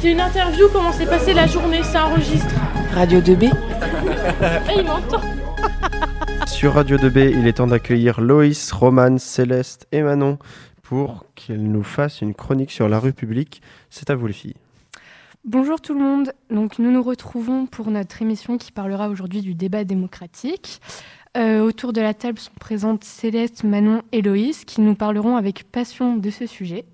C'est une interview, comment s'est passée la journée, ça enregistre. Radio 2B Ah, il m'entend. Sur Radio 2B, il est temps d'accueillir Loïs, Romane, Céleste et Manon pour qu'elles nous fassent une chronique sur la rue publique. C'est à vous les filles. Bonjour tout le monde. Donc nous nous retrouvons pour notre émission qui parlera aujourd'hui du débat démocratique. Euh, autour de la table sont présentes Céleste, Manon et Loïs qui nous parleront avec passion de ce sujet.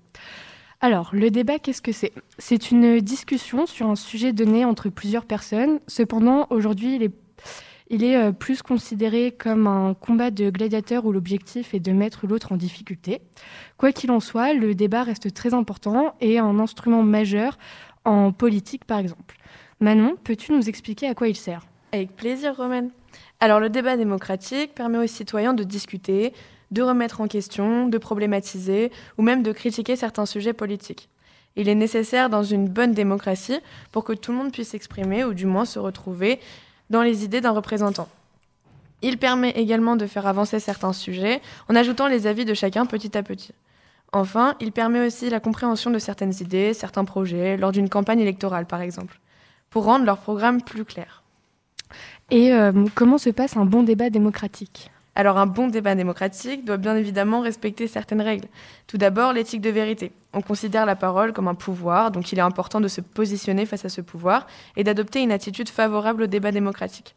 Alors, le débat, qu'est-ce que c'est? C'est une discussion sur un sujet donné entre plusieurs personnes. Cependant, aujourd'hui, il est, euh, plus considéré comme un combat de gladiateurs où l'objectif est de mettre l'autre en difficulté. Quoi qu'il en soit, le débat reste très important et un instrument majeur en politique, par exemple. Manon, peux-tu nous expliquer à quoi il sert? Avec plaisir, Romaine. Alors, le débat démocratique permet aux citoyens de discuter, de remettre en question, de problématiser ou même de critiquer certains sujets politiques. Il est nécessaire dans une bonne démocratie pour que tout le monde puisse s'exprimer ou du moins se retrouver dans les idées d'un représentant. Il permet également de faire avancer certains sujets en ajoutant les avis de chacun petit à petit. Enfin, il permet aussi la compréhension de certaines idées, certains projets, lors d'une campagne électorale par exemple, pour rendre leur programme plus clair. Et euh, comment se passe un bon débat démocratique? Alors un bon débat démocratique doit bien évidemment respecter certaines règles. Tout d'abord, l'éthique de vérité. On considère la parole comme un pouvoir, donc il est important de se positionner face à ce pouvoir et d'adopter une attitude favorable au débat démocratique.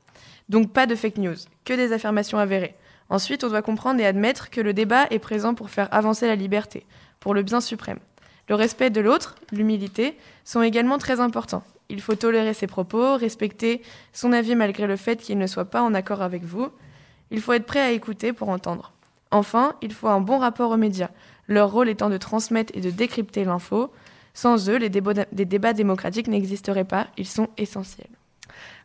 Donc pas de fake news, que des affirmations avérées. Ensuite, on doit comprendre et admettre que le débat est présent pour faire avancer la liberté, pour le bien suprême. Le respect de l'autre, l'humilité, sont également très importants. Il faut tolérer ses propos, respecter son avis malgré le fait qu'il ne soit pas en accord avec vous, il faut être prêt à écouter pour entendre. Enfin, il faut un bon rapport aux médias, leur rôle étant de transmettre et de décrypter l'info. Sans eux, les débats, les débats démocratiques n'existeraient pas, ils sont essentiels.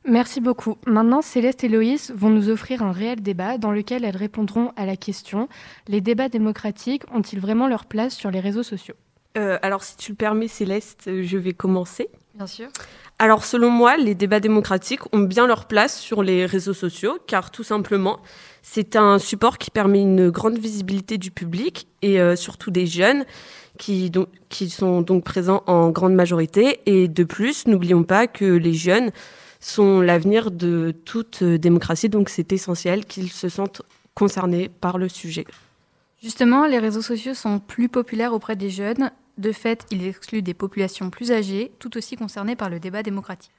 Merci beaucoup. Maintenant, Céleste et Loïs vont nous offrir un réel débat dans lequel elles répondront à la question les débats démocratiques ont-ils vraiment leur place sur les réseaux sociaux? Euh, Alors, si tu le permets, Céleste, je vais commencer. Bien sûr. Alors selon moi, les débats démocratiques ont bien leur place sur les réseaux sociaux, car tout simplement, c'est un support qui permet une grande visibilité du public et euh, surtout des jeunes qui, qui sont donc présents en grande majorité. Et de plus, n'oublions pas que les jeunes sont l'avenir de toute démocratie, donc c'est essentiel qu'ils se sentent concernés par le sujet. Justement, les réseaux sociaux sont plus populaires auprès des jeunes de fait, ils excluent des populations plus âgées, tout aussi concernées par le débat démocratique.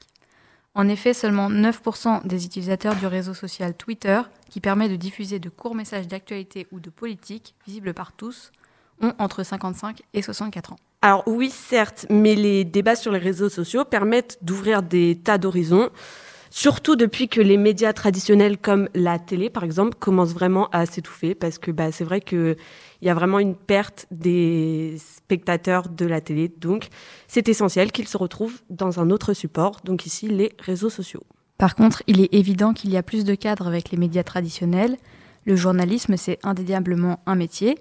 En effet, seulement 9% des utilisateurs du réseau social Twitter, qui permet de diffuser de courts messages d'actualité ou de politique, visibles par tous, ont entre 55 et 64 ans. Alors oui, certes, mais les débats sur les réseaux sociaux permettent d'ouvrir des tas d'horizons, surtout depuis que les médias traditionnels comme la télé, par exemple, commencent vraiment à s'étouffer, parce que bah, c'est vrai que il y a vraiment une perte des spectateurs de la télé. Donc, c'est essentiel qu'ils se retrouvent dans un autre support, donc ici les réseaux sociaux. Par contre, il est évident qu'il y a plus de cadres avec les médias traditionnels. Le journalisme, c'est indéniablement un métier.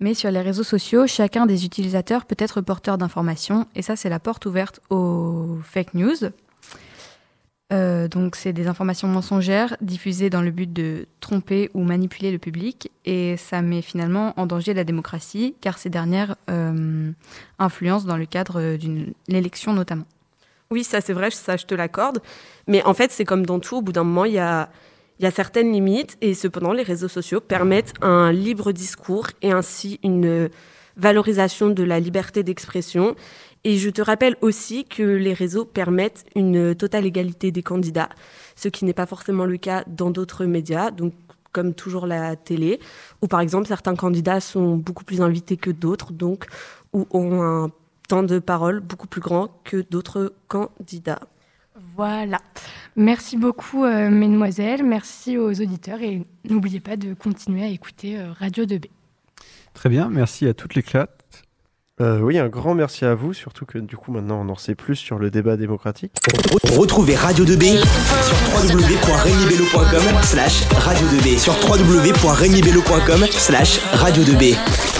Mais sur les réseaux sociaux, chacun des utilisateurs peut être porteur d'informations, et ça, c'est la porte ouverte aux fake news. Euh, donc, c'est des informations mensongères diffusées dans le but de tromper ou manipuler le public, et ça met finalement en danger la démocratie, car ces dernières euh, influencent dans le cadre d'une élection notamment. Oui, ça c'est vrai, ça je te l'accorde. Mais en fait, c'est comme dans tout, au bout d'un moment, il y a, y a certaines limites, et cependant, les réseaux sociaux permettent un libre discours et ainsi une valorisation de la liberté d'expression et je te rappelle aussi que les réseaux permettent une totale égalité des candidats, ce qui n'est pas forcément le cas dans d'autres médias, donc comme toujours la télé, où par exemple certains candidats sont beaucoup plus invités que d'autres, donc ou ont un temps de parole beaucoup plus grand que d'autres candidats. Voilà. Merci beaucoup, euh, mesdemoiselles. Merci aux auditeurs et n'oubliez pas de continuer à écouter euh, Radio 2B. Très bien, merci à toutes les clats. Euh, oui, un grand merci à vous, surtout que du coup maintenant on en sait plus sur le débat démocratique. Retrouvez Radio 2B sur www.regnibello.com slash radio 2B sur www.regnibello.com slash radio 2B.